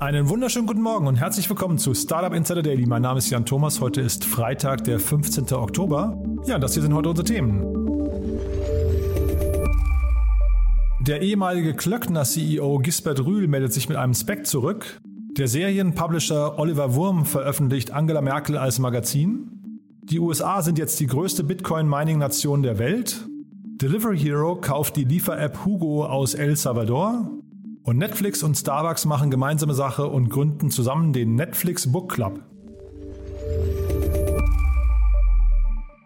Einen wunderschönen guten Morgen und herzlich willkommen zu Startup Insider Daily. Mein Name ist Jan Thomas. Heute ist Freitag, der 15. Oktober. Ja, das hier sind heute unsere Themen. Der ehemalige Klöckner-CEO Gisbert Rühl meldet sich mit einem Spec zurück. Der Serienpublisher Oliver Wurm veröffentlicht Angela Merkel als Magazin. Die USA sind jetzt die größte Bitcoin-Mining-Nation der Welt. Delivery Hero kauft die Liefer-App Hugo aus El Salvador. Und Netflix und Starbucks machen gemeinsame Sache und gründen zusammen den Netflix Book Club.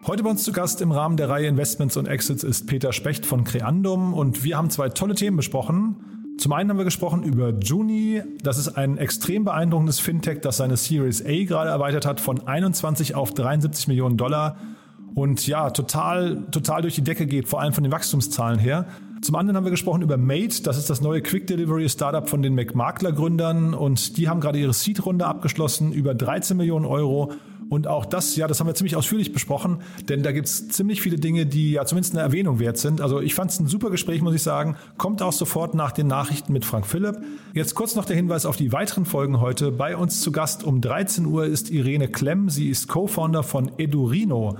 Heute bei uns zu Gast im Rahmen der Reihe Investments und Exits ist Peter Specht von Creandum und wir haben zwei tolle Themen besprochen. Zum einen haben wir gesprochen über Juni. Das ist ein extrem beeindruckendes Fintech, das seine Series A gerade erweitert hat von 21 auf 73 Millionen Dollar und ja, total, total durch die Decke geht, vor allem von den Wachstumszahlen her. Zum anderen haben wir gesprochen über Mate, das ist das neue Quick Delivery Startup von den McMakler Gründern und die haben gerade ihre Seed-Runde abgeschlossen, über 13 Millionen Euro. Und auch das, ja, das haben wir ziemlich ausführlich besprochen, denn da gibt's ziemlich viele Dinge, die ja zumindest eine Erwähnung wert sind. Also ich fand es ein super Gespräch, muss ich sagen. Kommt auch sofort nach den Nachrichten mit Frank Philipp. Jetzt kurz noch der Hinweis auf die weiteren Folgen heute. Bei uns zu Gast um 13 Uhr ist Irene Klemm. Sie ist Co-Founder von Edurino.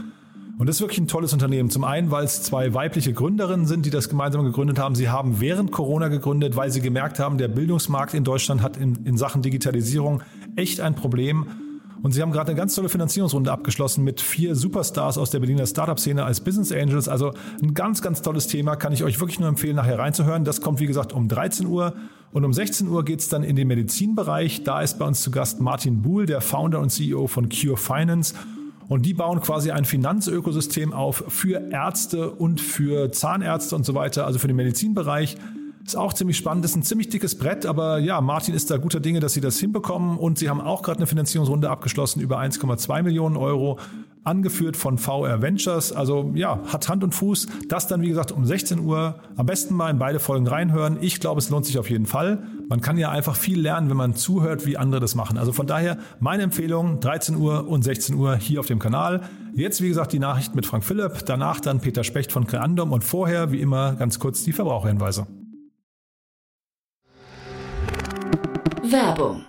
Und das ist wirklich ein tolles Unternehmen. Zum einen, weil es zwei weibliche Gründerinnen sind, die das gemeinsam gegründet haben. Sie haben während Corona gegründet, weil sie gemerkt haben, der Bildungsmarkt in Deutschland hat in, in Sachen Digitalisierung echt ein Problem. Und sie haben gerade eine ganz tolle Finanzierungsrunde abgeschlossen mit vier Superstars aus der Berliner Startup-Szene als Business Angels. Also ein ganz, ganz tolles Thema. Kann ich euch wirklich nur empfehlen, nachher reinzuhören. Das kommt, wie gesagt, um 13 Uhr. Und um 16 Uhr geht's dann in den Medizinbereich. Da ist bei uns zu Gast Martin Buhl, der Founder und CEO von Cure Finance. Und die bauen quasi ein Finanzökosystem auf für Ärzte und für Zahnärzte und so weiter, also für den Medizinbereich. Ist auch ziemlich spannend, ist ein ziemlich dickes Brett, aber ja, Martin ist da guter Dinge, dass sie das hinbekommen und sie haben auch gerade eine Finanzierungsrunde abgeschlossen über 1,2 Millionen Euro angeführt von VR Ventures. Also ja, hat Hand und Fuß. Das dann, wie gesagt, um 16 Uhr. Am besten mal in beide Folgen reinhören. Ich glaube, es lohnt sich auf jeden Fall. Man kann ja einfach viel lernen, wenn man zuhört, wie andere das machen. Also von daher meine Empfehlung, 13 Uhr und 16 Uhr hier auf dem Kanal. Jetzt, wie gesagt, die Nachrichten mit Frank Philipp. Danach dann Peter Specht von Creandum und vorher, wie immer, ganz kurz die Verbraucherhinweise. Werbung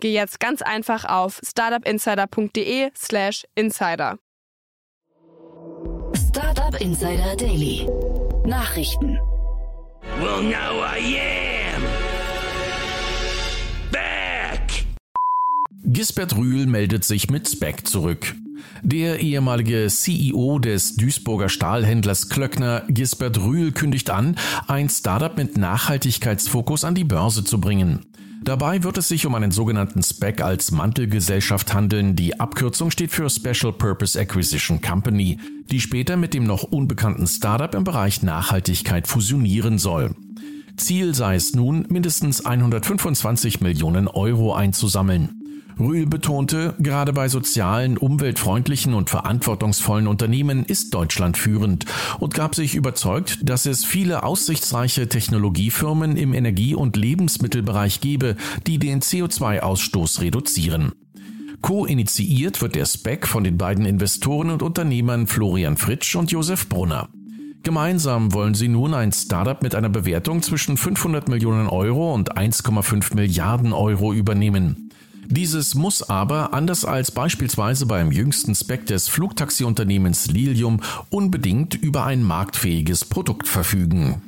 geh jetzt ganz einfach auf startupinsider.de/slash insider. Startup Insider Daily Nachrichten. Well, now I am back. Gisbert Rühl meldet sich mit Spec zurück. Der ehemalige CEO des Duisburger Stahlhändlers Klöckner, Gisbert Rühl, kündigt an, ein Startup mit Nachhaltigkeitsfokus an die Börse zu bringen. Dabei wird es sich um einen sogenannten SPEC als Mantelgesellschaft handeln. Die Abkürzung steht für Special Purpose Acquisition Company, die später mit dem noch unbekannten Startup im Bereich Nachhaltigkeit fusionieren soll. Ziel sei es nun, mindestens 125 Millionen Euro einzusammeln. Rühl betonte, gerade bei sozialen, umweltfreundlichen und verantwortungsvollen Unternehmen ist Deutschland führend und gab sich überzeugt, dass es viele aussichtsreiche Technologiefirmen im Energie- und Lebensmittelbereich gebe, die den CO2-Ausstoß reduzieren. Co-initiiert wird der SPEC von den beiden Investoren und Unternehmern Florian Fritsch und Josef Brunner. Gemeinsam wollen sie nun ein Startup mit einer Bewertung zwischen 500 Millionen Euro und 1,5 Milliarden Euro übernehmen. Dieses muss aber, anders als beispielsweise beim jüngsten Spec des Flugtaxiunternehmens Lilium, unbedingt über ein marktfähiges Produkt verfügen.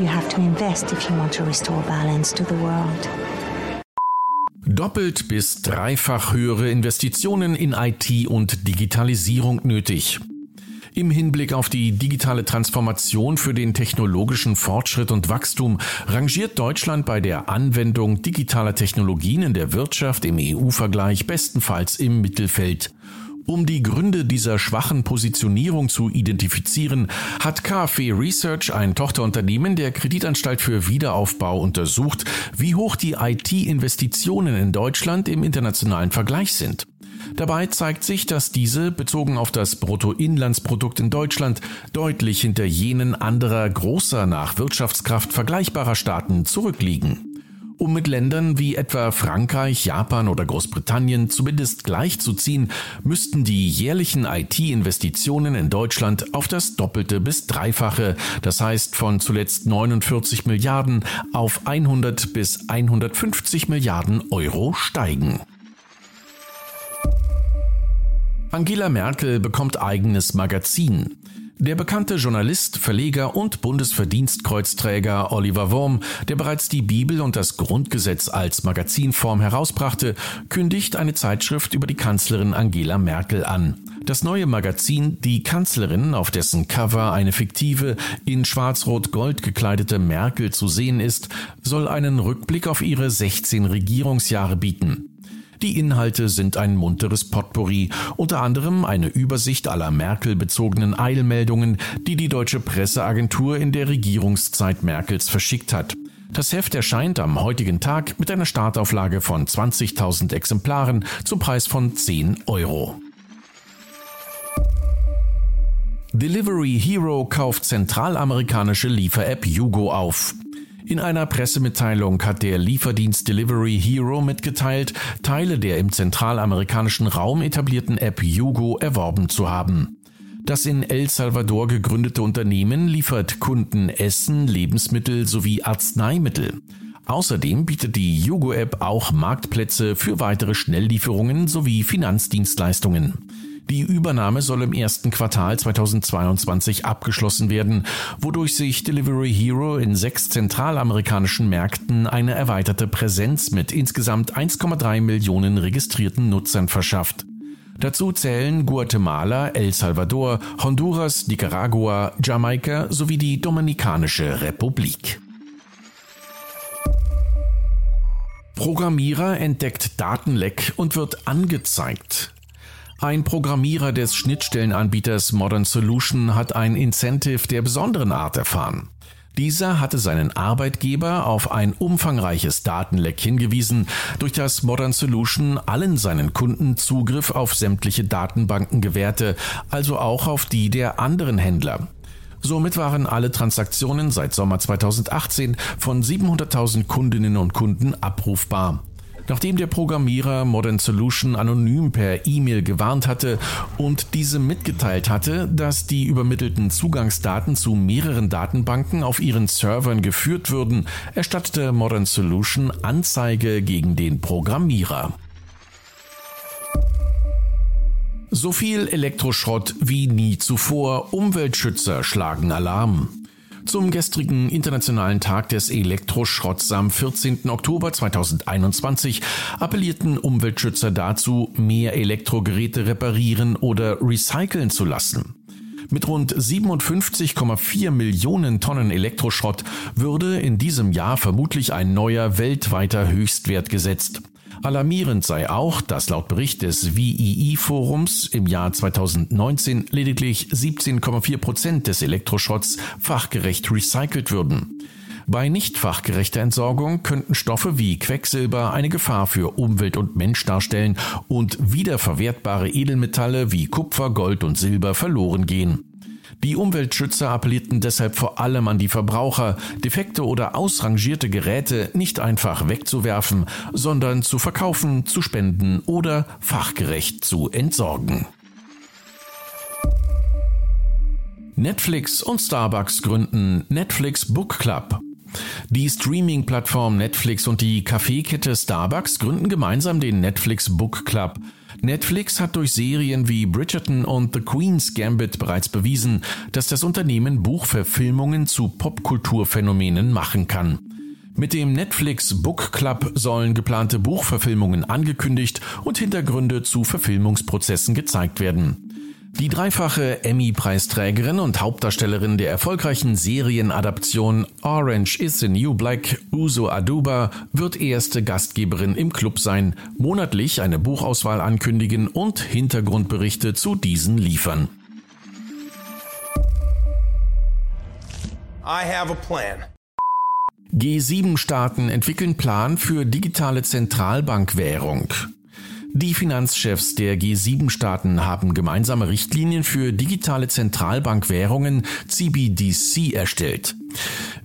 You have to invest if you want to restore balance to the world. Doppelt bis dreifach höhere Investitionen in IT und Digitalisierung nötig. Im Hinblick auf die digitale Transformation für den technologischen Fortschritt und Wachstum rangiert Deutschland bei der Anwendung digitaler Technologien in der Wirtschaft im EU-Vergleich bestenfalls im Mittelfeld. Um die Gründe dieser schwachen Positionierung zu identifizieren, hat KfW Research, ein Tochterunternehmen der Kreditanstalt für Wiederaufbau, untersucht, wie hoch die IT-Investitionen in Deutschland im internationalen Vergleich sind. Dabei zeigt sich, dass diese, bezogen auf das Bruttoinlandsprodukt in Deutschland, deutlich hinter jenen anderer großer nach Wirtschaftskraft vergleichbarer Staaten zurückliegen. Um mit Ländern wie etwa Frankreich, Japan oder Großbritannien zumindest gleichzuziehen, müssten die jährlichen IT-Investitionen in Deutschland auf das Doppelte bis Dreifache, das heißt von zuletzt 49 Milliarden auf 100 bis 150 Milliarden Euro steigen. Angela Merkel bekommt eigenes Magazin. Der bekannte Journalist, Verleger und Bundesverdienstkreuzträger Oliver Wurm, der bereits die Bibel und das Grundgesetz als Magazinform herausbrachte, kündigt eine Zeitschrift über die Kanzlerin Angela Merkel an. Das neue Magazin Die Kanzlerin, auf dessen Cover eine fiktive, in schwarz-rot-gold gekleidete Merkel zu sehen ist, soll einen Rückblick auf ihre 16 Regierungsjahre bieten. Die Inhalte sind ein munteres Potpourri, unter anderem eine Übersicht aller Merkel-bezogenen Eilmeldungen, die die deutsche Presseagentur in der Regierungszeit Merkels verschickt hat. Das Heft erscheint am heutigen Tag mit einer Startauflage von 20.000 Exemplaren zum Preis von 10 Euro. Delivery Hero kauft zentralamerikanische Liefer-App Yugo auf. In einer Pressemitteilung hat der Lieferdienst Delivery Hero mitgeteilt, Teile der im zentralamerikanischen Raum etablierten App Yugo erworben zu haben. Das in El Salvador gegründete Unternehmen liefert Kunden Essen, Lebensmittel sowie Arzneimittel. Außerdem bietet die Yugo-App auch Marktplätze für weitere Schnelllieferungen sowie Finanzdienstleistungen. Die Übernahme soll im ersten Quartal 2022 abgeschlossen werden, wodurch sich Delivery Hero in sechs zentralamerikanischen Märkten eine erweiterte Präsenz mit insgesamt 1,3 Millionen registrierten Nutzern verschafft. Dazu zählen Guatemala, El Salvador, Honduras, Nicaragua, Jamaika sowie die Dominikanische Republik. Programmierer entdeckt Datenleck und wird angezeigt. Ein Programmierer des Schnittstellenanbieters Modern Solution hat ein Incentive der besonderen Art erfahren. Dieser hatte seinen Arbeitgeber auf ein umfangreiches Datenleck hingewiesen, durch das Modern Solution allen seinen Kunden Zugriff auf sämtliche Datenbanken gewährte, also auch auf die der anderen Händler. Somit waren alle Transaktionen seit Sommer 2018 von 700.000 Kundinnen und Kunden abrufbar. Nachdem der Programmierer Modern Solution anonym per E-Mail gewarnt hatte und diese mitgeteilt hatte, dass die übermittelten Zugangsdaten zu mehreren Datenbanken auf ihren Servern geführt würden, erstattete Modern Solution Anzeige gegen den Programmierer. So viel Elektroschrott wie nie zuvor. Umweltschützer schlagen Alarm. Zum gestrigen Internationalen Tag des Elektroschrotts am 14. Oktober 2021 appellierten Umweltschützer dazu, mehr Elektrogeräte reparieren oder recyceln zu lassen. Mit rund 57,4 Millionen Tonnen Elektroschrott würde in diesem Jahr vermutlich ein neuer weltweiter Höchstwert gesetzt. Alarmierend sei auch, dass laut Bericht des WII-Forums im Jahr 2019 lediglich 17,4 Prozent des Elektroschrotts fachgerecht recycelt würden. Bei nicht fachgerechter Entsorgung könnten Stoffe wie Quecksilber eine Gefahr für Umwelt und Mensch darstellen und wiederverwertbare Edelmetalle wie Kupfer, Gold und Silber verloren gehen. Die Umweltschützer appellierten deshalb vor allem an die Verbraucher, defekte oder ausrangierte Geräte nicht einfach wegzuwerfen, sondern zu verkaufen, zu spenden oder fachgerecht zu entsorgen. Netflix und Starbucks gründen Netflix Book Club. Die Streaming-Plattform Netflix und die Kaffeekette Starbucks gründen gemeinsam den Netflix Book Club. Netflix hat durch Serien wie Bridgerton und The Queen's Gambit bereits bewiesen, dass das Unternehmen Buchverfilmungen zu Popkulturphänomenen machen kann. Mit dem Netflix Book Club sollen geplante Buchverfilmungen angekündigt und Hintergründe zu Verfilmungsprozessen gezeigt werden. Die dreifache Emmy-Preisträgerin und Hauptdarstellerin der erfolgreichen Serienadaption Orange is the New Black, Uso Aduba, wird erste Gastgeberin im Club sein, monatlich eine Buchauswahl ankündigen und Hintergrundberichte zu diesen liefern. I have a plan. G7-Staaten entwickeln Plan für digitale Zentralbankwährung. Die Finanzchefs der G7-Staaten haben gemeinsame Richtlinien für digitale Zentralbankwährungen CBDC erstellt.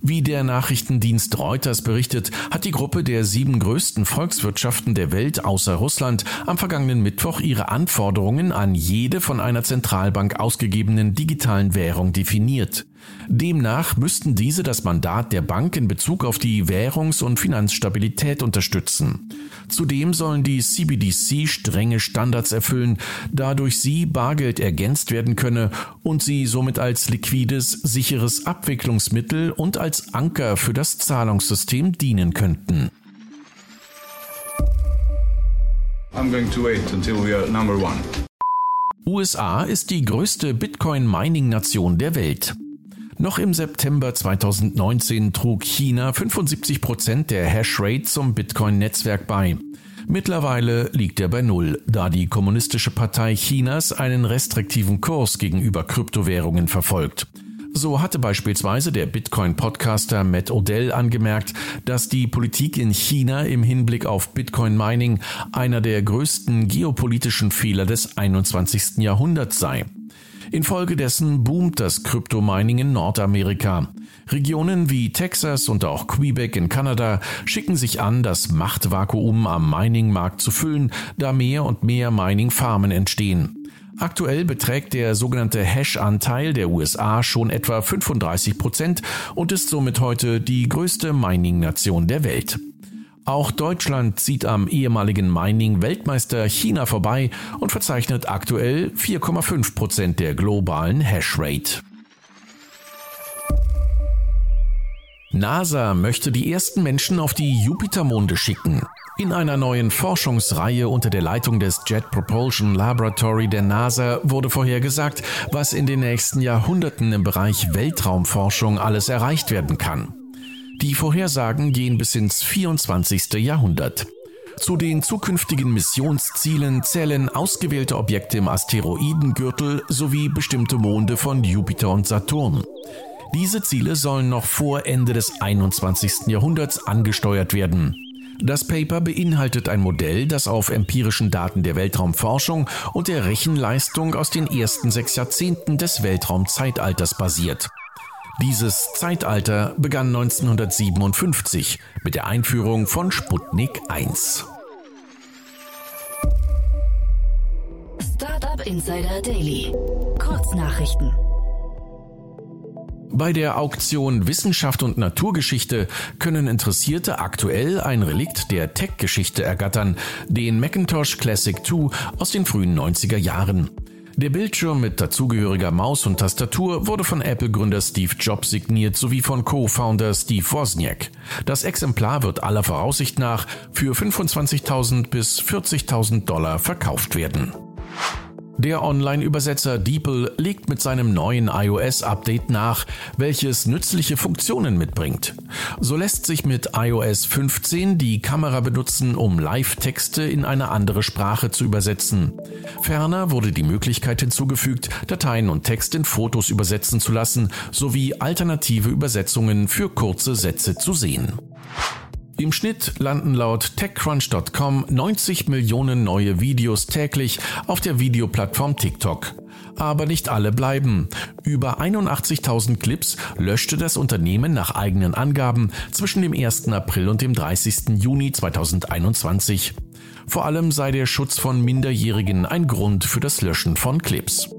Wie der Nachrichtendienst Reuters berichtet, hat die Gruppe der sieben größten Volkswirtschaften der Welt außer Russland am vergangenen Mittwoch ihre Anforderungen an jede von einer Zentralbank ausgegebenen digitalen Währung definiert. Demnach müssten diese das Mandat der Bank in Bezug auf die Währungs- und Finanzstabilität unterstützen. Zudem sollen die CBDC strenge Standards erfüllen, da durch sie Bargeld ergänzt werden könne und sie somit als liquides, sicheres Abwicklungsmittel und als Anker für das Zahlungssystem dienen könnten. I'm going to wait until we are number one. USA ist die größte Bitcoin-Mining-Nation der Welt. Noch im September 2019 trug China 75 Prozent der Hashrate zum Bitcoin-Netzwerk bei. Mittlerweile liegt er bei Null, da die Kommunistische Partei Chinas einen restriktiven Kurs gegenüber Kryptowährungen verfolgt. So hatte beispielsweise der Bitcoin-Podcaster Matt Odell angemerkt, dass die Politik in China im Hinblick auf Bitcoin-Mining einer der größten geopolitischen Fehler des 21. Jahrhunderts sei. Infolgedessen boomt das Kryptomining in Nordamerika. Regionen wie Texas und auch Quebec in Kanada schicken sich an, das Machtvakuum am Mining-Markt zu füllen, da mehr und mehr Mining-Farmen entstehen. Aktuell beträgt der sogenannte Hash-Anteil der USA schon etwa 35 Prozent und ist somit heute die größte Mining-Nation der Welt. Auch Deutschland zieht am ehemaligen Mining-Weltmeister China vorbei und verzeichnet aktuell 4,5 Prozent der globalen Hashrate. NASA möchte die ersten Menschen auf die Jupitermonde schicken. In einer neuen Forschungsreihe unter der Leitung des Jet Propulsion Laboratory der NASA wurde vorhergesagt, was in den nächsten Jahrhunderten im Bereich Weltraumforschung alles erreicht werden kann. Die Vorhersagen gehen bis ins 24. Jahrhundert. Zu den zukünftigen Missionszielen zählen ausgewählte Objekte im Asteroidengürtel sowie bestimmte Monde von Jupiter und Saturn. Diese Ziele sollen noch vor Ende des 21. Jahrhunderts angesteuert werden. Das Paper beinhaltet ein Modell, das auf empirischen Daten der Weltraumforschung und der Rechenleistung aus den ersten sechs Jahrzehnten des Weltraumzeitalters basiert. Dieses Zeitalter begann 1957 mit der Einführung von Sputnik 1. Startup Insider Daily. Kurznachrichten. Bei der Auktion Wissenschaft und Naturgeschichte können Interessierte aktuell ein Relikt der Tech-Geschichte ergattern, den Macintosh Classic 2 aus den frühen 90er Jahren. Der Bildschirm mit dazugehöriger Maus und Tastatur wurde von Apple-Gründer Steve Jobs signiert sowie von Co-Founder Steve Wozniak. Das Exemplar wird aller Voraussicht nach für 25.000 bis 40.000 Dollar verkauft werden. Der Online-Übersetzer DeepL legt mit seinem neuen iOS-Update nach, welches nützliche Funktionen mitbringt. So lässt sich mit iOS 15 die Kamera benutzen, um Live-Texte in eine andere Sprache zu übersetzen. Ferner wurde die Möglichkeit hinzugefügt, Dateien und Text in Fotos übersetzen zu lassen, sowie alternative Übersetzungen für kurze Sätze zu sehen. Im Schnitt landen laut TechCrunch.com 90 Millionen neue Videos täglich auf der Videoplattform TikTok. Aber nicht alle bleiben. Über 81.000 Clips löschte das Unternehmen nach eigenen Angaben zwischen dem 1. April und dem 30. Juni 2021. Vor allem sei der Schutz von Minderjährigen ein Grund für das Löschen von Clips.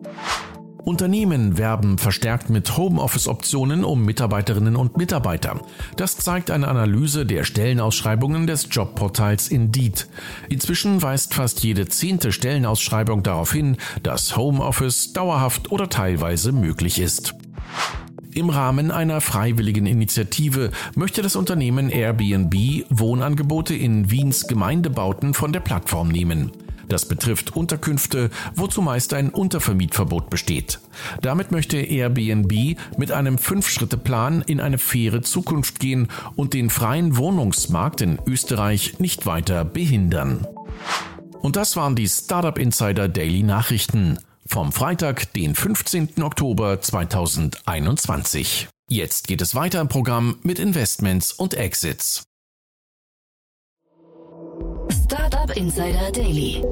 Unternehmen werben verstärkt mit Homeoffice-Optionen um Mitarbeiterinnen und Mitarbeiter. Das zeigt eine Analyse der Stellenausschreibungen des Jobportals Indeed. Inzwischen weist fast jede zehnte Stellenausschreibung darauf hin, dass Homeoffice dauerhaft oder teilweise möglich ist. Im Rahmen einer freiwilligen Initiative möchte das Unternehmen Airbnb Wohnangebote in Wiens Gemeindebauten von der Plattform nehmen. Das betrifft Unterkünfte, wo zumeist ein Untervermietverbot besteht. Damit möchte Airbnb mit einem Fünf-Schritte-Plan in eine faire Zukunft gehen und den freien Wohnungsmarkt in Österreich nicht weiter behindern. Und das waren die Startup Insider Daily Nachrichten vom Freitag, den 15. Oktober 2021. Jetzt geht es weiter im Programm mit Investments und Exits. Startup Insider Daily.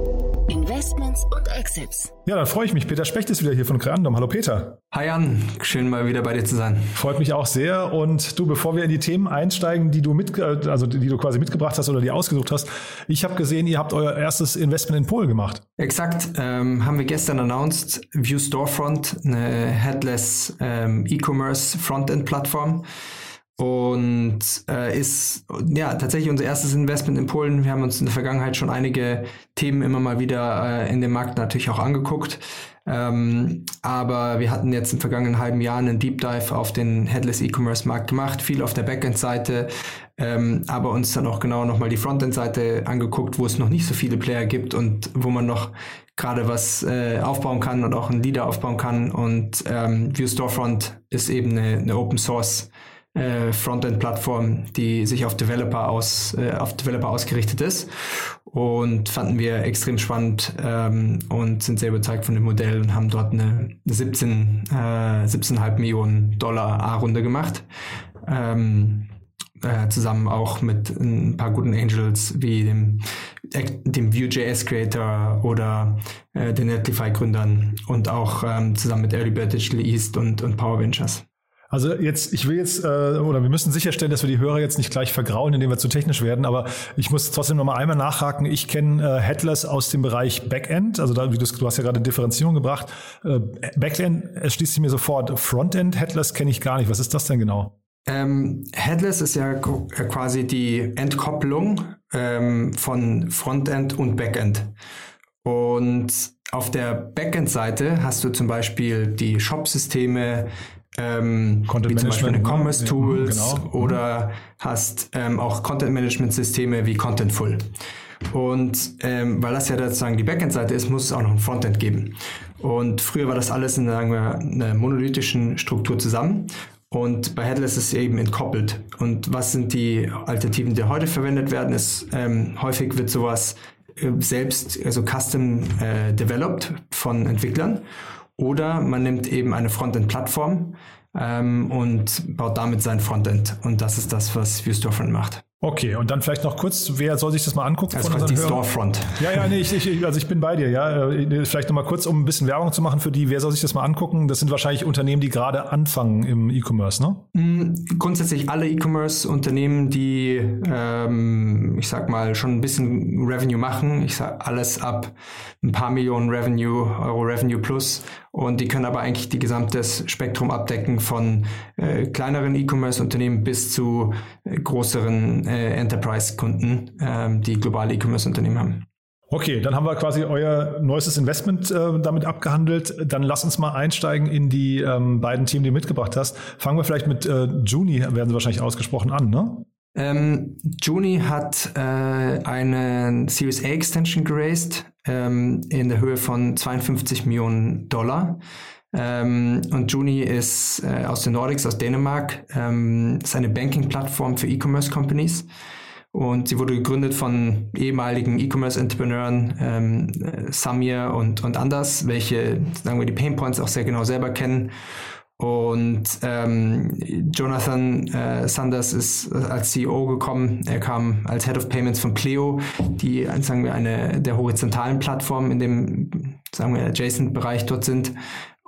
Investments und Exits. Ja, dann freue ich mich. Peter Specht ist wieder hier von Creandum. Hallo Peter. Hi Jan, schön mal wieder bei dir zu sein. Freut mich auch sehr. Und du, bevor wir in die Themen einsteigen, die du mit, also die du quasi mitgebracht hast oder die ausgesucht hast, ich habe gesehen, ihr habt euer erstes Investment in Polen gemacht. Exakt, ähm, haben wir gestern announced. View Storefront, eine headless ähm, E-Commerce Frontend-Plattform und äh, ist ja tatsächlich unser erstes Investment in Polen. Wir haben uns in der Vergangenheit schon einige Themen immer mal wieder äh, in dem Markt natürlich auch angeguckt. Ähm, aber wir hatten jetzt im vergangenen halben Jahr einen Deep Dive auf den Headless E-Commerce Markt gemacht, viel auf der Backend-Seite, ähm, aber uns dann auch genau nochmal die Frontend-Seite angeguckt, wo es noch nicht so viele Player gibt und wo man noch gerade was äh, aufbauen kann und auch einen Leader aufbauen kann. Und ähm, View Storefront ist eben eine, eine Open Source äh, Frontend-Plattform, die sich auf Developer aus äh, auf Developer ausgerichtet ist und fanden wir extrem spannend ähm, und sind sehr überzeugt von dem Modell und haben dort eine 17 äh, 17,5 Millionen Dollar A-Runde gemacht. Ähm, äh, zusammen auch mit ein paar guten Angels wie dem, dem Vue.js Creator oder äh, den Netlify Gründern und auch ähm, zusammen mit Early Bird Digital East und, und Power Ventures. Also jetzt, ich will jetzt, äh, oder wir müssen sicherstellen, dass wir die Hörer jetzt nicht gleich vergrauen, indem wir zu technisch werden, aber ich muss trotzdem noch mal einmal nachhaken. Ich kenne äh, Headless aus dem Bereich Backend, also da, du, hast ja gerade Differenzierung gebracht. Äh, Backend erschließt sich mir sofort. Frontend Headless kenne ich gar nicht. Was ist das denn genau? Ähm, Headless ist ja quasi die Entkopplung ähm, von Frontend und Backend. Und auf der Backend-Seite hast du zum Beispiel die Shop-Systeme, ähm, wie zum Beispiel eine ne? Commerce Tools genau. Mhm. oder hast ähm, auch Content Management Systeme wie Contentful. Und ähm, weil das ja sozusagen die Backend-Seite ist, muss es auch noch ein Frontend geben. Und früher war das alles in sagen wir, einer monolithischen Struktur zusammen. Und bei Headless ist es eben entkoppelt. Und was sind die Alternativen, die heute verwendet werden? Ist ähm, häufig wird sowas äh, selbst, also custom äh, developed von Entwicklern. Oder man nimmt eben eine Frontend-Plattform ähm, und baut damit sein Frontend. Und das ist das, was ViewStorefront macht. Okay, und dann vielleicht noch kurz, wer soll sich das mal angucken? Also von die Storefront. Ja, ja, nee, ich, ich, also ich bin bei dir, ja. Äh, vielleicht noch mal kurz, um ein bisschen Werbung zu machen für die, wer soll sich das mal angucken? Das sind wahrscheinlich Unternehmen, die gerade anfangen im E-Commerce, ne? Mm, grundsätzlich alle E-Commerce-Unternehmen, die, ähm, ich sag mal, schon ein bisschen Revenue machen. Ich sag alles ab ein paar Millionen Revenue, Euro Revenue plus. Und die können aber eigentlich die gesamte Spektrum abdecken von äh, kleineren E-Commerce-Unternehmen bis zu äh, größeren äh, Enterprise-Kunden, ähm, die globale E-Commerce-Unternehmen haben. Okay, dann haben wir quasi euer neuestes Investment äh, damit abgehandelt. Dann lass uns mal einsteigen in die ähm, beiden Themen, die du mitgebracht hast. Fangen wir vielleicht mit äh, Juni, werden sie wahrscheinlich ausgesprochen, an, ne? Ähm, Juni hat äh, eine Series A Extension geraced ähm, in der Höhe von 52 Millionen Dollar. Ähm, und Juni ist äh, aus den Nordics, aus Dänemark, ähm, ist eine Banking-Plattform für E-Commerce Companies. Und sie wurde gegründet von ehemaligen E-Commerce-Entrepreneuren, ähm, Samir und, und Anders, welche, sagen wir, die Painpoints auch sehr genau selber kennen. Und ähm, Jonathan äh, Sanders ist als CEO gekommen. Er kam als Head of Payments von Pleo, die sagen wir eine der horizontalen Plattformen in dem sagen wir adjacent Bereich dort sind.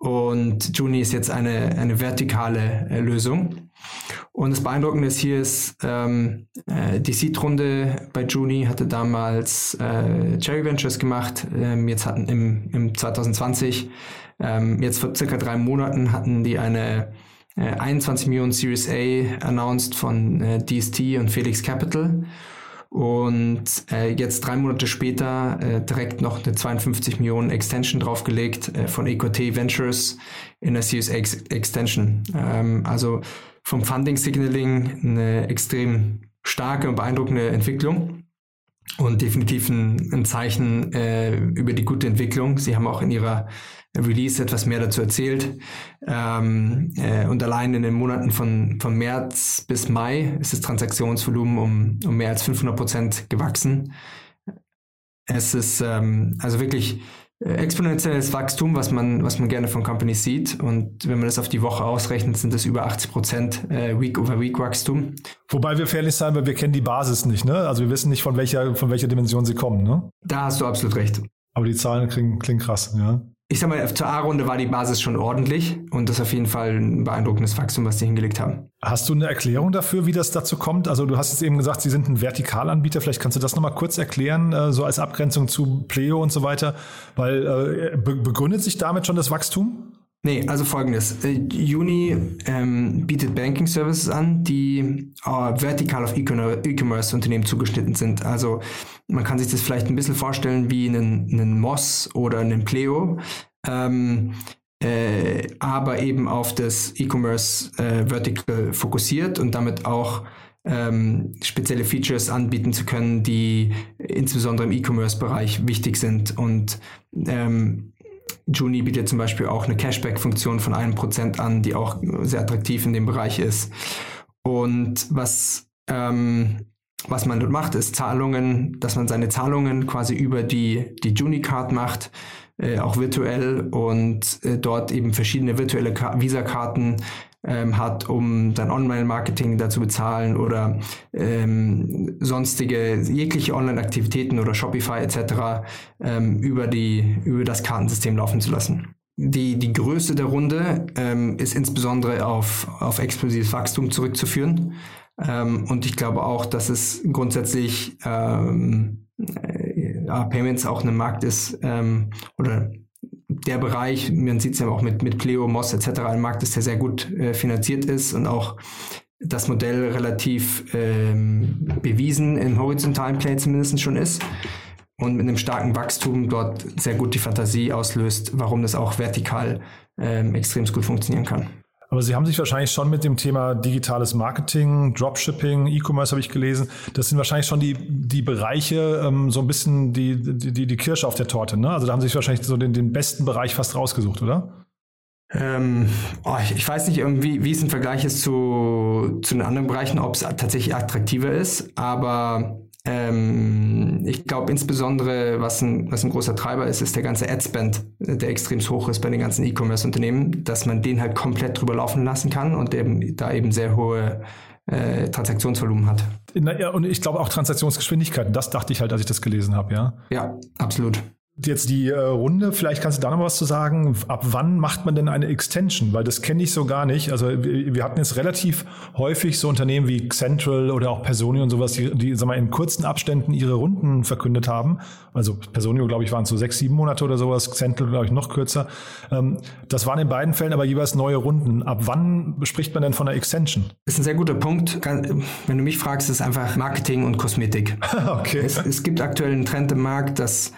Und Juni ist jetzt eine, eine vertikale äh, Lösung. Und das Beeindruckende ist hier ist, ähm, äh, die Seed-Runde bei Juni hatte damals äh, Cherry Ventures gemacht. Ähm, jetzt hatten im, im 2020, ähm, jetzt vor circa drei Monaten hatten die eine äh, 21 Millionen Series A announced von äh, DST und Felix Capital. Und äh, jetzt drei Monate später äh, direkt noch eine 52 Millionen Extension draufgelegt äh, von EQT Ventures in der Series A Extension. Ähm, also vom Funding Signaling eine extrem starke und beeindruckende Entwicklung und definitiv ein, ein Zeichen äh, über die gute Entwicklung. Sie haben auch in ihrer Release etwas mehr dazu erzählt. Ähm, äh, und allein in den Monaten von, von März bis Mai ist das Transaktionsvolumen um, um mehr als 500 Prozent gewachsen. Es ist ähm, also wirklich äh, exponentielles Wachstum, was man, was man gerne von Companies sieht. Und wenn man das auf die Woche ausrechnet, sind das über 80 Prozent äh, Week-over-Week-Wachstum. Wobei wir fairlich sein, weil wir kennen die Basis nicht, ne? Also wir wissen nicht, von welcher, von welcher Dimension sie kommen, ne? Da hast du absolut recht. Aber die Zahlen klingen, klingen krass, ja ich sag mal, zur A-Runde war die Basis schon ordentlich und das ist auf jeden Fall ein beeindruckendes Wachstum, was sie hingelegt haben. Hast du eine Erklärung dafür, wie das dazu kommt? Also du hast jetzt eben gesagt, sie sind ein Vertikalanbieter. Vielleicht kannst du das nochmal kurz erklären, äh, so als Abgrenzung zu Pleo und so weiter, weil äh, begründet sich damit schon das Wachstum? Nee, also folgendes. Äh, Uni ähm, bietet Banking Services an, die äh, vertikal auf E-Commerce-Unternehmen zugeschnitten sind. Also man kann sich das vielleicht ein bisschen vorstellen wie einen, einen Moss oder einen Pleo, ähm, äh, aber eben auf das E-Commerce äh, Vertical fokussiert und damit auch ähm, spezielle Features anbieten zu können, die insbesondere im E-Commerce-Bereich wichtig sind und ähm, Juni bietet zum Beispiel auch eine Cashback-Funktion von einem Prozent an, die auch sehr attraktiv in dem Bereich ist. Und was, ähm, was man dort macht, ist Zahlungen, dass man seine Zahlungen quasi über die, die Juni-Card macht, äh, auch virtuell und äh, dort eben verschiedene virtuelle Visa-Karten ähm, hat, um dann Online-Marketing dazu bezahlen oder ähm, sonstige jegliche Online-Aktivitäten oder Shopify etc. Ähm, über, die, über das Kartensystem laufen zu lassen. Die, die Größe der Runde ähm, ist insbesondere auf, auf explosives Wachstum zurückzuführen. Ähm, und ich glaube auch, dass es grundsätzlich ähm, äh, Payments auch ein Markt ist ähm, oder der Bereich, man sieht es ja auch mit, mit Pleo, Moss etc., ein Markt ist, der sehr gut äh, finanziert ist und auch das Modell relativ ähm, bewiesen im horizontalen Play zumindest schon ist und mit einem starken Wachstum dort sehr gut die Fantasie auslöst, warum das auch vertikal ähm, extrem gut funktionieren kann. Aber Sie haben sich wahrscheinlich schon mit dem Thema digitales Marketing, Dropshipping, E-Commerce habe ich gelesen. Das sind wahrscheinlich schon die, die Bereiche, ähm, so ein bisschen die, die, die Kirsche auf der Torte. Ne? Also da haben Sie sich wahrscheinlich so den, den besten Bereich fast rausgesucht, oder? Ähm, oh, ich, ich, weiß nicht irgendwie, wie es im Vergleich ist zu, zu den anderen Bereichen, ob es tatsächlich attraktiver ist, aber ähm, ich glaube insbesondere, was ein, was ein großer Treiber ist, ist der ganze Ad-Spend, der extrem hoch ist bei den ganzen E-Commerce-Unternehmen, dass man den halt komplett drüber laufen lassen kann und eben, da eben sehr hohe äh, Transaktionsvolumen hat. Ja, und ich glaube auch Transaktionsgeschwindigkeiten, das dachte ich halt, als ich das gelesen habe, ja. Ja, absolut. Jetzt die äh, Runde, vielleicht kannst du da noch was zu sagen. Ab wann macht man denn eine Extension? Weil das kenne ich so gar nicht. Also wir, wir, hatten jetzt relativ häufig so Unternehmen wie Central oder auch Personio und sowas, die, die sag mal, in kurzen Abständen ihre Runden verkündet haben. Also Personio, glaube ich, waren so sechs, sieben Monate oder sowas. Central, glaube ich, noch kürzer. Ähm, das waren in beiden Fällen aber jeweils neue Runden. Ab wann spricht man denn von einer Extension? Das ist ein sehr guter Punkt. Wenn du mich fragst, ist es einfach Marketing und Kosmetik. okay. Es, es gibt aktuell einen Trend im Markt, dass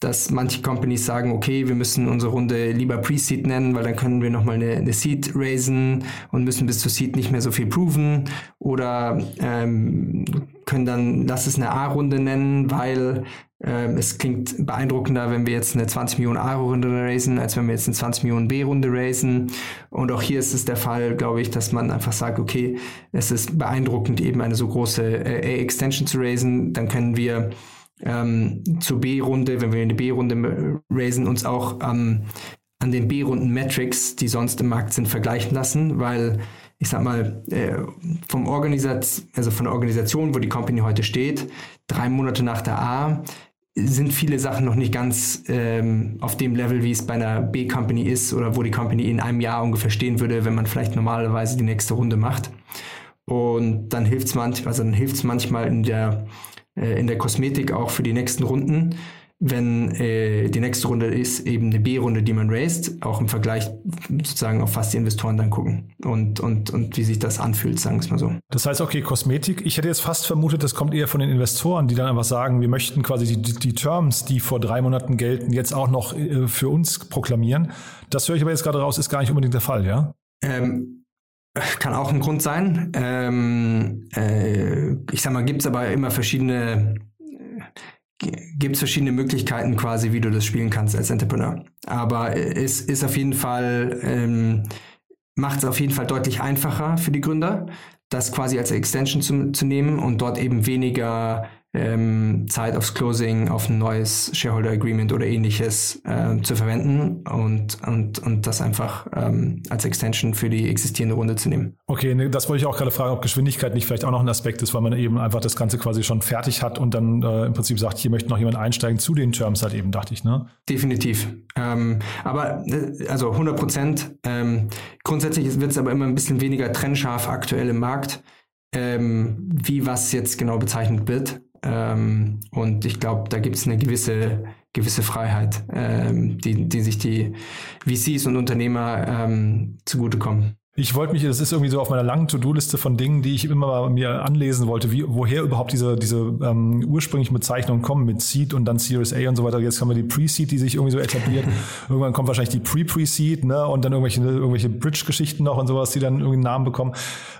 dass manche Companies sagen, okay, wir müssen unsere Runde lieber Pre-Seed nennen, weil dann können wir nochmal eine, eine Seed raisen und müssen bis zur Seed nicht mehr so viel proven oder ähm, können dann, lass es eine A-Runde nennen, weil ähm, es klingt beeindruckender, wenn wir jetzt eine 20 Millionen A-Runde raisen, als wenn wir jetzt eine 20 Millionen B-Runde raisen. Und auch hier ist es der Fall, glaube ich, dass man einfach sagt, okay, es ist beeindruckend, eben eine so große äh, A-Extension zu raisen, dann können wir ähm, zur B-Runde, wenn wir eine B-Runde raisen, uns auch ähm, an den B-Runden-Metrics, die sonst im Markt sind, vergleichen lassen, weil ich sag mal, äh, vom Organisat also von der Organisation, wo die Company heute steht, drei Monate nach der A, sind viele Sachen noch nicht ganz ähm, auf dem Level, wie es bei einer B-Company ist oder wo die Company in einem Jahr ungefähr stehen würde, wenn man vielleicht normalerweise die nächste Runde macht. Und dann hilft es manchmal, also manchmal in der, in der Kosmetik auch für die nächsten Runden, wenn äh, die nächste Runde ist eben eine B-Runde, die man raised, auch im Vergleich sozusagen auf was die Investoren dann gucken und, und, und wie sich das anfühlt, sagen wir es mal so. Das heißt, okay, Kosmetik, ich hätte jetzt fast vermutet, das kommt eher von den Investoren, die dann einfach sagen, wir möchten quasi die, die, die Terms, die vor drei Monaten gelten, jetzt auch noch äh, für uns proklamieren. Das höre ich aber jetzt gerade raus, ist gar nicht unbedingt der Fall, ja? Ähm, kann auch ein Grund sein. Ähm, äh, ich sag mal, gibt es aber immer verschiedene gibt es verschiedene Möglichkeiten quasi, wie du das spielen kannst als Entrepreneur. Aber es ist auf jeden Fall, ähm, macht es auf jeden Fall deutlich einfacher für die Gründer, das quasi als Extension zu, zu nehmen und dort eben weniger ähm, Zeit aufs Closing, auf ein neues Shareholder Agreement oder ähnliches äh, zu verwenden und, und, und das einfach ähm, als Extension für die existierende Runde zu nehmen. Okay, ne, das wollte ich auch gerade fragen, ob Geschwindigkeit nicht vielleicht auch noch ein Aspekt ist, weil man eben einfach das Ganze quasi schon fertig hat und dann äh, im Prinzip sagt, hier möchte noch jemand einsteigen zu den Terms halt eben, dachte ich, ne? Definitiv. Ähm, aber äh, also 100 Prozent. Ähm, grundsätzlich wird es aber immer ein bisschen weniger trennscharf aktuell im Markt, ähm, wie was jetzt genau bezeichnet wird. Ähm, und ich glaube, da gibt es eine gewisse, gewisse Freiheit, ähm, die, die sich die VCs und Unternehmer ähm, zugutekommen. Ich wollte mich, das ist irgendwie so auf meiner langen To-Do-Liste von Dingen, die ich immer mal mir anlesen wollte, wie, woher überhaupt diese, diese ähm, ursprünglichen Bezeichnungen kommen mit Seed und dann Series A und so weiter. Jetzt haben wir die Pre-Seed, die sich irgendwie so etabliert. Irgendwann kommt wahrscheinlich die Pre-Pre-Seed, ne? Und dann irgendwelche, irgendwelche Bridge-Geschichten noch und sowas, die dann irgendwie einen Namen bekommen.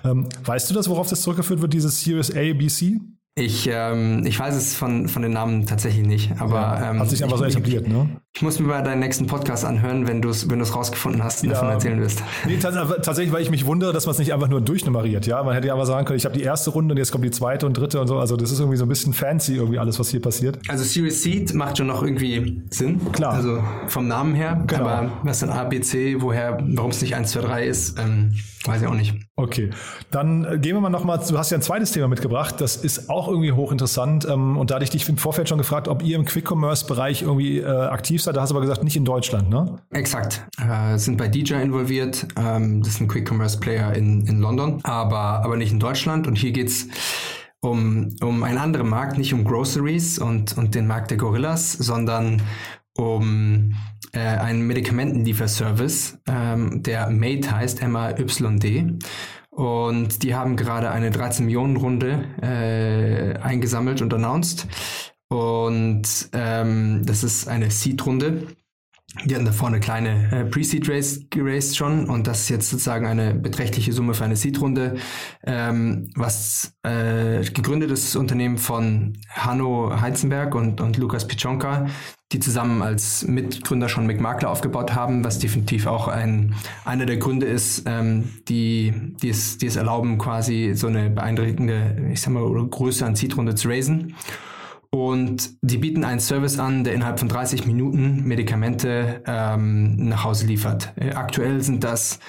Ähm, weißt du das, worauf das zurückgeführt wird, dieses Series A, B, C? Ich, ähm, ich weiß es von, von den Namen tatsächlich nicht, aber ja, ähm, hat sich einfach so etabliert, ne? Ich muss mir bei deinem nächsten Podcast anhören, wenn du es wenn rausgefunden hast und ja. davon erzählen wirst. Nee, tatsächlich, weil ich mich wundere, dass man es nicht einfach nur durchnummeriert. Ja, man hätte ja aber sagen können, ich habe die erste Runde und jetzt kommt die zweite und dritte und so. Also das ist irgendwie so ein bisschen fancy irgendwie alles, was hier passiert. Also Series Seed macht schon noch irgendwie Sinn. Klar. Also vom Namen her. Genau. Aber was dann A, B, C, woher, warum es nicht 1, 2, 3 ist, ähm, weiß ich auch nicht. Okay, dann äh, gehen wir mal nochmal, du hast ja ein zweites Thema mitgebracht, das ist auch irgendwie hochinteressant ähm, und da hatte ich dich im Vorfeld schon gefragt, ob ihr im Quick-Commerce-Bereich irgendwie äh, aktiv seid, da hast du aber gesagt, nicht in Deutschland, ne? Exakt. Äh, sind bei DJ involviert. Ähm, das ist ein Quick-Commerce-Player in, in London, aber, aber nicht in Deutschland. Und hier geht's um, um einen anderen Markt, nicht um Groceries und, und den Markt der Gorillas, sondern um äh, einen Medikamentenlieferservice, ähm, der MAID heißt, M-A-Y-D. Und die haben gerade eine 13 Millionen Runde äh, eingesammelt und announced. Und ähm, das ist eine Seed-Runde. Die hatten davor eine kleine äh, Pre-Seed-Race geraced schon und das ist jetzt sozusagen eine beträchtliche Summe für eine Seed-Runde, ähm, was äh, gegründet ist, das Unternehmen von Hanno Heizenberg und, und Lukas Pichonka, die zusammen als Mitgründer schon McMakler aufgebaut haben, was definitiv auch ein, einer der Gründe ist, ähm, die, die, es, die es erlauben, quasi so eine beeindruckende, ich sag mal, Größe an Seed-Runde zu raisen. Und die bieten einen Service an, der innerhalb von 30 Minuten Medikamente ähm, nach Hause liefert. Äh, aktuell sind das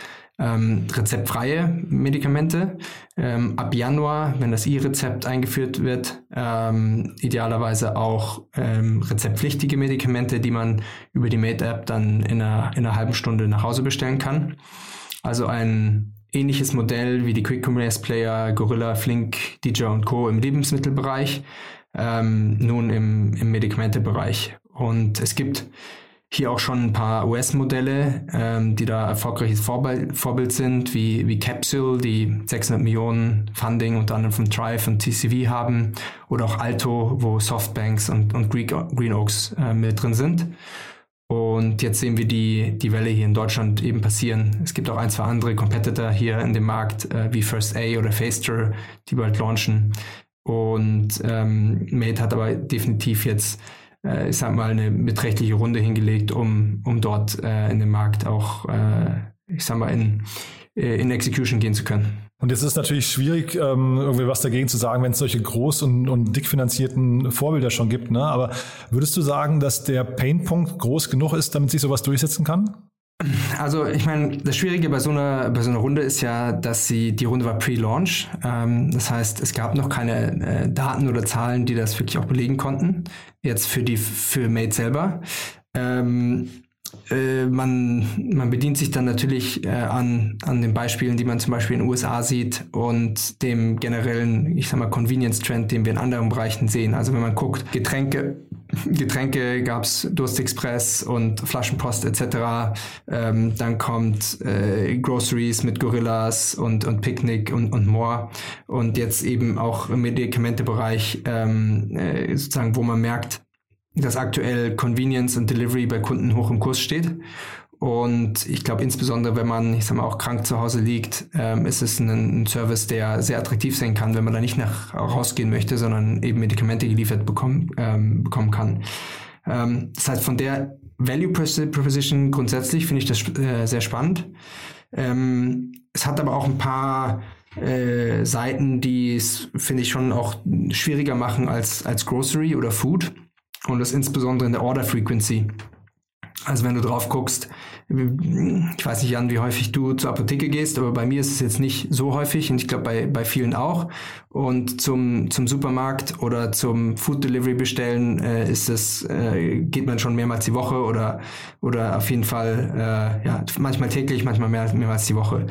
ähm, rezeptfreie Medikamente. Ähm, ab Januar, wenn das E-Rezept eingeführt wird, ähm, idealerweise auch ähm, rezeptpflichtige Medikamente, die man über die Made-App dann in einer, in einer halben Stunde nach Hause bestellen kann. Also ein ähnliches Modell wie die Quick Commerce Player, Gorilla, Flink, DJ und Co. im Lebensmittelbereich ähm, nun im, im Medikamentebereich. Und es gibt hier auch schon ein paar US-Modelle, ähm, die da erfolgreiches Vorbild, Vorbild sind, wie, wie Capsule, die 600 Millionen Funding unter anderem von Thrive und TCV haben, oder auch Alto, wo Softbanks und, und Green Oaks äh, mit drin sind. Und jetzt sehen wir die, die Welle hier in Deutschland eben passieren. Es gibt auch ein, zwei andere Competitor hier in dem Markt, äh, wie First A oder Faster, die bald launchen. Und ähm, Mate hat aber definitiv jetzt, äh, ich sag mal, eine beträchtliche Runde hingelegt, um, um dort äh, in den Markt auch, äh, ich sag mal, in, äh, in Execution gehen zu können. Und jetzt ist es natürlich schwierig, ähm, irgendwie was dagegen zu sagen, wenn es solche groß und, und dick finanzierten Vorbilder schon gibt. Ne? Aber würdest du sagen, dass der Painpunkt groß genug ist, damit sich sowas durchsetzen kann? Also ich meine, das Schwierige bei so einer bei so einer Runde ist ja, dass sie die Runde war pre-launch. Ähm, das heißt, es gab noch keine äh, Daten oder Zahlen, die das wirklich auch belegen konnten. Jetzt für die für Made selber. Ähm, äh, man, man bedient sich dann natürlich äh, an, an den Beispielen, die man zum Beispiel in den USA sieht und dem generellen, ich sag mal, Convenience-Trend, den wir in anderen Bereichen sehen. Also wenn man guckt, Getränke, Getränke gab's Durstexpress und Flaschenpost etc. Ähm, dann kommt äh, Groceries mit Gorillas und, und Picknick und, und more. Und jetzt eben auch im Medikamentebereich ähm, äh, sozusagen, wo man merkt, dass aktuell Convenience und Delivery bei Kunden hoch im Kurs steht. Und ich glaube, insbesondere wenn man, ich sag mal, auch krank zu Hause liegt, ähm, ist es ein, ein, Service, der sehr attraktiv sein kann, wenn man da nicht nach rausgehen möchte, sondern eben Medikamente geliefert bekommen, ähm, bekommen kann. Ähm, das heißt, von der Value Proposition grundsätzlich finde ich das äh, sehr spannend. Ähm, es hat aber auch ein paar äh, Seiten, die es, finde ich, schon auch schwieriger machen als, als Grocery oder Food. Und das insbesondere in der Order Frequency. Also wenn du drauf guckst, ich weiß nicht, Jan, wie häufig du zur Apotheke gehst, aber bei mir ist es jetzt nicht so häufig und ich glaube bei, bei vielen auch. Und zum, zum Supermarkt oder zum Food Delivery bestellen äh, ist es, äh, geht man schon mehrmals die Woche oder, oder auf jeden Fall, äh, ja, manchmal täglich, manchmal mehr, mehrmals die Woche.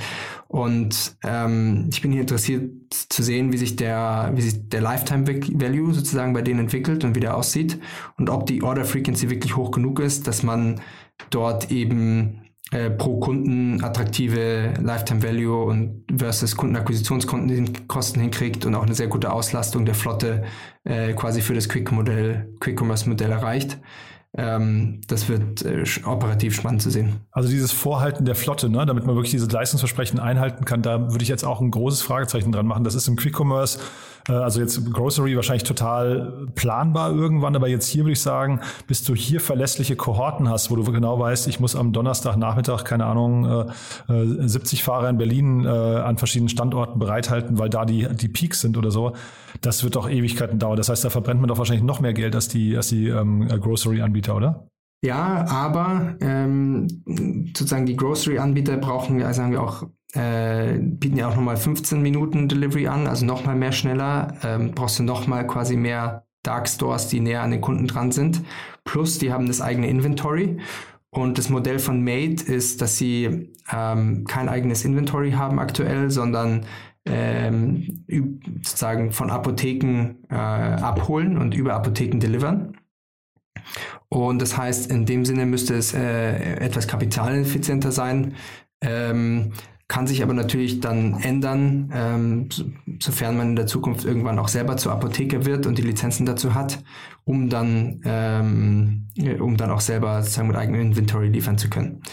Und ähm, ich bin hier interessiert zu sehen, wie sich der, wie sich der Lifetime Value sozusagen bei denen entwickelt und wie der aussieht und ob die Order Frequency wirklich hoch genug ist, dass man dort eben äh, pro Kunden attraktive Lifetime Value und versus Kundenakquisitionskosten hinkriegt und auch eine sehr gute Auslastung der Flotte äh, quasi für das Quick-Modell, Quick-Commerce-Modell erreicht. Ähm, das wird äh, operativ spannend zu sehen. Also dieses Vorhalten der Flotte, ne, damit man wirklich dieses Leistungsversprechen einhalten kann, da würde ich jetzt auch ein großes Fragezeichen dran machen. Das ist im Quick Commerce äh, also jetzt Grocery wahrscheinlich total planbar irgendwann, aber jetzt hier würde ich sagen, bis du hier verlässliche Kohorten hast, wo du genau weißt, ich muss am Donnerstagnachmittag, keine Ahnung, 70 äh, äh, Fahrer in Berlin an verschiedenen Standorten bereithalten, weil da die, die Peaks sind oder so, das wird doch Ewigkeiten dauern. Das heißt, da verbrennt man doch wahrscheinlich noch mehr Geld als die, als die ähm, Grocery-Anbieter, oder? Ja, aber ähm, sozusagen die Grocery-Anbieter brauchen, ja, sagen wir auch äh, bieten ja auch nochmal 15 Minuten Delivery an, also nochmal mehr schneller. Ähm, brauchst du nochmal quasi mehr Dark Stores, die näher an den Kunden dran sind. Plus, die haben das eigene Inventory. Und das Modell von Made ist, dass sie ähm, kein eigenes Inventory haben aktuell, sondern ähm, sozusagen von Apotheken äh, abholen und über Apotheken delivern. Und das heißt, in dem Sinne müsste es äh, etwas kapitaleffizienter sein. Ähm, kann sich aber natürlich dann ändern, ähm, sofern man in der Zukunft irgendwann auch selber zur Apotheke wird und die Lizenzen dazu hat, um dann, ähm, um dann auch selber sozusagen mit eigenem Inventory liefern zu können.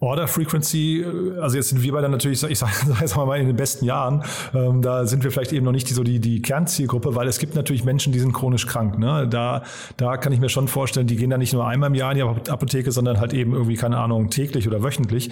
Order Frequency, äh, also jetzt sind wir beide natürlich, ich sage sag mal in den besten Jahren, ähm, da sind wir vielleicht eben noch nicht die, so die, die Kernzielgruppe, weil es gibt natürlich Menschen, die sind chronisch krank. Ne? Da, da kann ich mir schon vorstellen, die gehen da nicht nur einmal im Jahr in die Apotheke, sondern halt eben irgendwie, keine Ahnung, täglich oder wöchentlich.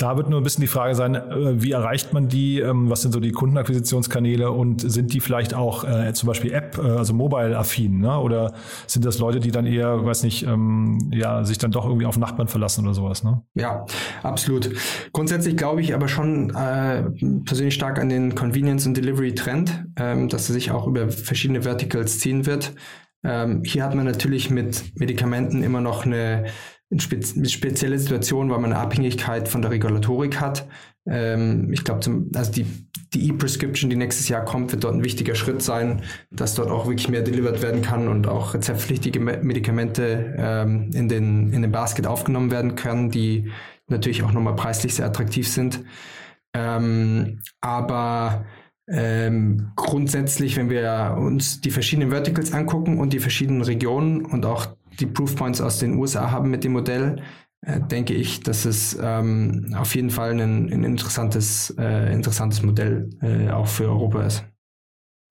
Da wird nur ein bisschen die Frage sein, äh, wie erreicht man die? Ähm, was sind so die Kundenakquisitionskanäle und sind die vielleicht auch äh, zum Beispiel App, äh, also mobile-affin? Ne? Oder sind das Leute, die dann eher, weiß nicht, ähm, ja, sich dann doch irgendwie auf Nachbarn verlassen oder sowas? Ne? Ja, absolut. Grundsätzlich glaube ich aber schon äh, persönlich stark an den Convenience- und Delivery-Trend, ähm, dass er sich auch über verschiedene Verticals ziehen wird. Ähm, hier hat man natürlich mit Medikamenten immer noch eine eine spezielle Situation, weil man eine Abhängigkeit von der Regulatorik hat. Ähm, ich glaube, also die, die E-Prescription, die nächstes Jahr kommt, wird dort ein wichtiger Schritt sein, dass dort auch wirklich mehr delivered werden kann und auch rezeptpflichtige Medikamente ähm, in, den, in den Basket aufgenommen werden können, die natürlich auch nochmal preislich sehr attraktiv sind. Ähm, aber ähm, grundsätzlich, wenn wir uns die verschiedenen Verticals angucken und die verschiedenen Regionen und auch die Proofpoints aus den USA haben mit dem Modell, äh, denke ich, dass es ähm, auf jeden Fall ein, ein interessantes, äh, interessantes Modell äh, auch für Europa ist.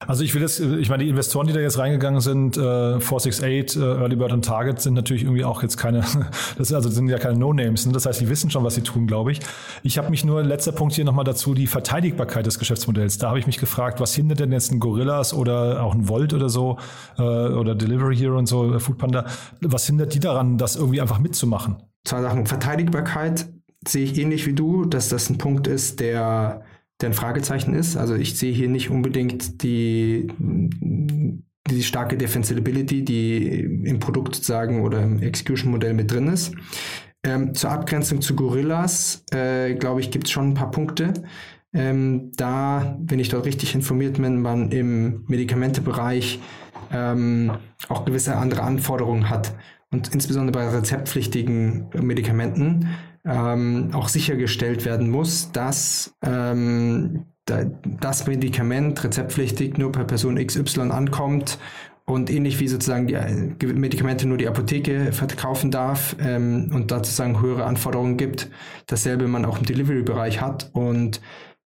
Also ich will das, ich meine, die Investoren, die da jetzt reingegangen sind, äh, 468, äh, Early Bird und Target, sind natürlich irgendwie auch jetzt keine, das also sind ja keine No-Names. Ne? Das heißt, die wissen schon, was sie tun, glaube ich. Ich habe mich nur, letzter Punkt hier nochmal dazu, die Verteidigbarkeit des Geschäftsmodells. Da habe ich mich gefragt, was hindert denn jetzt ein Gorillas oder auch ein Volt oder so äh, oder Delivery Hero und so, äh, Foodpanda, was hindert die daran, das irgendwie einfach mitzumachen? Zwei Sachen. Verteidigbarkeit sehe ich ähnlich wie du, dass das ein Punkt ist, der der ein Fragezeichen ist. Also ich sehe hier nicht unbedingt die, die starke Defensibility, die im Produkt sozusagen oder im Execution-Modell mit drin ist. Ähm, zur Abgrenzung zu Gorillas, äh, glaube ich, gibt es schon ein paar Punkte. Ähm, da, wenn ich dort richtig informiert bin, man im Medikamentebereich ähm, auch gewisse andere Anforderungen hat und insbesondere bei rezeptpflichtigen Medikamenten ähm, auch sichergestellt werden muss, dass ähm, das Medikament rezeptpflichtig nur per Person XY ankommt und ähnlich wie sozusagen die äh, Medikamente nur die Apotheke verkaufen darf ähm, und da sozusagen höhere Anforderungen gibt, dasselbe man auch im Delivery-Bereich hat und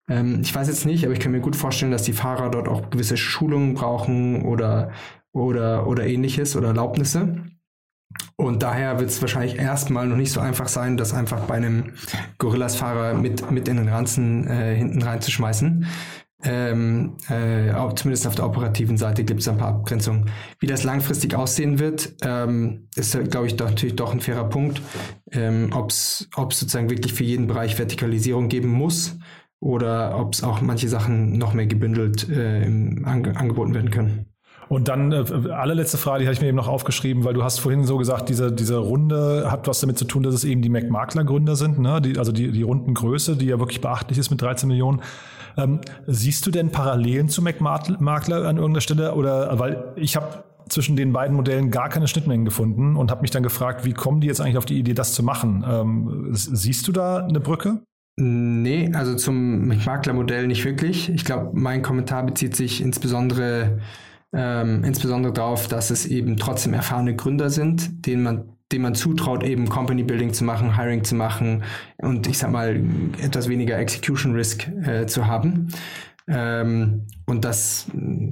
ähm, ich weiß jetzt nicht, aber ich kann mir gut vorstellen, dass die Fahrer dort auch gewisse Schulungen brauchen oder, oder, oder ähnliches oder Erlaubnisse. Und daher wird es wahrscheinlich erstmal noch nicht so einfach sein, das einfach bei einem Gorillas-Fahrer mit, mit in den Ranzen äh, hinten reinzuschmeißen. Ähm, äh, zumindest auf der operativen Seite gibt es ein paar Abgrenzungen. Wie das langfristig aussehen wird, ähm, ist, glaube ich, doch, natürlich doch ein fairer Punkt. Ähm, Ob es sozusagen wirklich für jeden Bereich Vertikalisierung geben muss oder ob es auch manche Sachen noch mehr gebündelt äh, angeboten werden können. Und dann äh, allerletzte Frage, die habe ich mir eben noch aufgeschrieben, weil du hast vorhin so gesagt, diese, diese Runde hat was damit zu tun, dass es eben die Mac-Makler-Gründer sind, ne? die, also die, die Rundengröße, die ja wirklich beachtlich ist mit 13 Millionen. Ähm, siehst du denn Parallelen zu Mac-Makler an irgendeiner Stelle? Oder weil ich habe zwischen den beiden Modellen gar keine Schnittmengen gefunden und habe mich dann gefragt, wie kommen die jetzt eigentlich auf die Idee, das zu machen? Ähm, siehst du da eine Brücke? Nee, also zum Maklermodell nicht wirklich. Ich glaube, mein Kommentar bezieht sich insbesondere, ähm, insbesondere darauf, dass es eben trotzdem erfahrene Gründer sind, denen man, denen man zutraut, eben Company Building zu machen, Hiring zu machen und ich sag mal, etwas weniger Execution Risk äh, zu haben. Ähm, und dass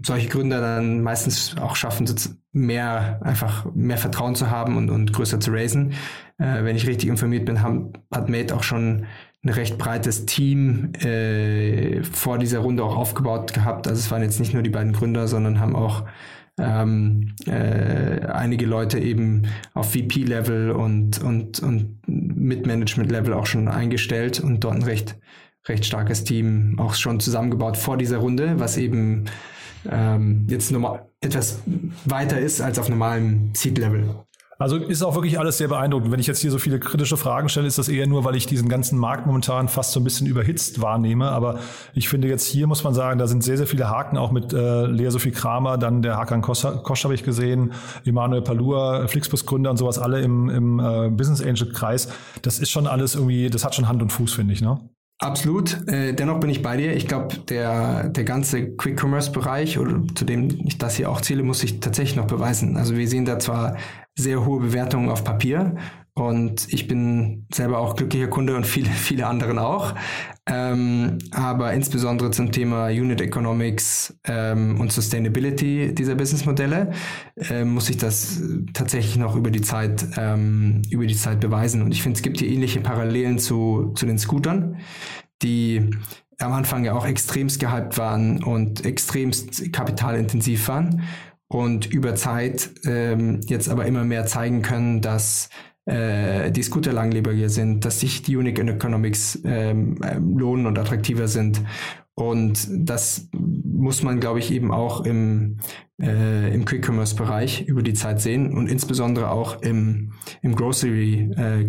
solche Gründer dann meistens auch schaffen, mehr, einfach mehr Vertrauen zu haben und, und größer zu raisen. Äh, wenn ich richtig informiert bin, haben, hat Mate auch schon ein recht breites Team äh, vor dieser Runde auch aufgebaut gehabt. Also es waren jetzt nicht nur die beiden Gründer, sondern haben auch ähm, äh, einige Leute eben auf VP-Level und, und, und mit Management-Level auch schon eingestellt und dort ein recht, recht starkes Team auch schon zusammengebaut vor dieser Runde, was eben ähm, jetzt normal etwas weiter ist als auf normalem Seed-Level. Also ist auch wirklich alles sehr beeindruckend. Wenn ich jetzt hier so viele kritische Fragen stelle, ist das eher nur, weil ich diesen ganzen Markt momentan fast so ein bisschen überhitzt wahrnehme. Aber ich finde jetzt hier muss man sagen, da sind sehr, sehr viele Haken, auch mit äh, Lea Sophie Kramer, dann der Hakan Kosch, Kosch habe ich gesehen, Emanuel Palua, Flixbus-Gründer und sowas, alle im, im äh, Business Angel-Kreis. Das ist schon alles irgendwie, das hat schon Hand und Fuß, finde ich, ne? Absolut. Äh, dennoch bin ich bei dir. Ich glaube, der, der ganze Quick-Commerce-Bereich, oder zu dem ich das hier auch zähle, muss sich tatsächlich noch beweisen. Also wir sehen da zwar sehr hohe Bewertungen auf Papier. Und ich bin selber auch glücklicher Kunde und viele, viele anderen auch. Ähm, aber insbesondere zum Thema Unit Economics ähm, und Sustainability dieser Businessmodelle äh, muss ich das tatsächlich noch über die Zeit, ähm, über die Zeit beweisen. Und ich finde, es gibt hier ähnliche Parallelen zu, zu den Scootern, die am Anfang ja auch extremst gehypt waren und extremst kapitalintensiv waren und über Zeit ähm, jetzt aber immer mehr zeigen können, dass äh, die Scooter langlebiger sind, dass sich die Unique Economics ähm, ähm, lohnen und attraktiver sind. Und das muss man, glaube ich, eben auch im, äh, im Quick-Commerce-Bereich über die Zeit sehen und insbesondere auch im, im Grocery äh,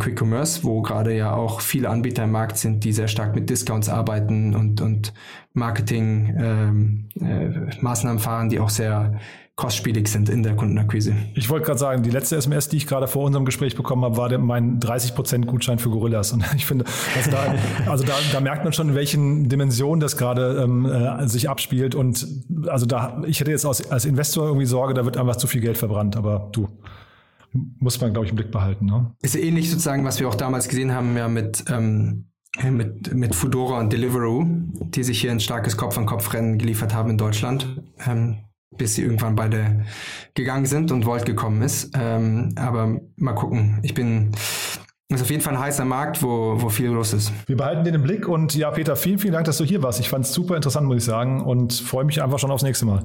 wo gerade ja auch viele Anbieter im Markt sind, die sehr stark mit Discounts arbeiten und, und Marketing-Maßnahmen ähm, äh, fahren, die auch sehr kostspielig sind in der Kundenakquise. Ich wollte gerade sagen, die letzte SMS, die ich gerade vor unserem Gespräch bekommen habe, war der, mein 30% Gutschein für Gorillas. Und ich finde, also da, also da, da merkt man schon, in welchen Dimensionen das gerade ähm, äh, sich abspielt. Und also da, ich hätte jetzt als, als Investor irgendwie Sorge, da wird einfach zu viel Geld verbrannt. Aber du, muss man, glaube ich, im Blick behalten. Ne? Ist ähnlich sozusagen, was wir auch damals gesehen haben, ja mit ähm, mit, mit Fudora und Deliveroo, die sich hier ein starkes Kopf-an-Kopf-Rennen geliefert haben in Deutschland. Ähm, bis sie irgendwann beide gegangen sind und Volt gekommen ist. Ähm, aber mal gucken. Ich bin ist auf jeden Fall ein heißer Markt, wo, wo viel los ist. Wir behalten den im Blick und ja, Peter, vielen, vielen Dank, dass du hier warst. Ich fand es super interessant, muss ich sagen, und freue mich einfach schon aufs nächste Mal.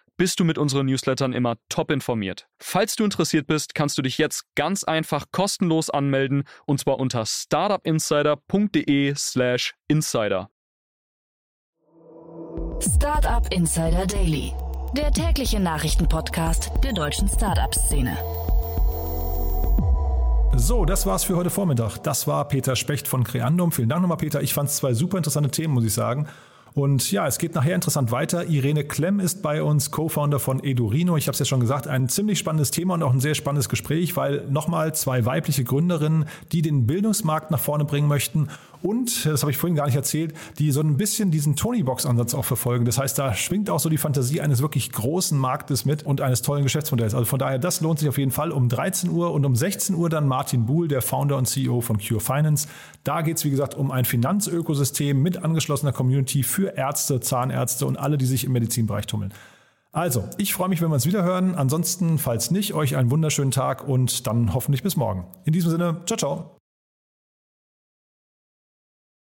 bist du mit unseren Newslettern immer top informiert. Falls du interessiert bist, kannst du dich jetzt ganz einfach kostenlos anmelden und zwar unter startupinsider.de/slash insider. Startup Insider Daily, der tägliche Nachrichtenpodcast der deutschen Startup-Szene. So, das war's für heute Vormittag. Das war Peter Specht von Creandum. Vielen Dank nochmal, Peter. Ich fand es zwei super interessante Themen, muss ich sagen. Und ja, es geht nachher interessant weiter. Irene Klemm ist bei uns, Co-Founder von Edurino. Ich habe es ja schon gesagt, ein ziemlich spannendes Thema und auch ein sehr spannendes Gespräch, weil nochmal zwei weibliche Gründerinnen, die den Bildungsmarkt nach vorne bringen möchten und, das habe ich vorhin gar nicht erzählt, die so ein bisschen diesen Tony-Box-Ansatz auch verfolgen. Das heißt, da schwingt auch so die Fantasie eines wirklich großen Marktes mit und eines tollen Geschäftsmodells. Also von daher, das lohnt sich auf jeden Fall um 13 Uhr und um 16 Uhr dann Martin Buhl, der Founder und CEO von Cure Finance. Da geht es, wie gesagt, um ein Finanzökosystem mit angeschlossener Community für Ärzte, Zahnärzte und alle, die sich im Medizinbereich tummeln. Also, ich freue mich, wenn wir uns wieder hören. Ansonsten, falls nicht, euch einen wunderschönen Tag und dann hoffentlich bis morgen. In diesem Sinne, ciao, ciao.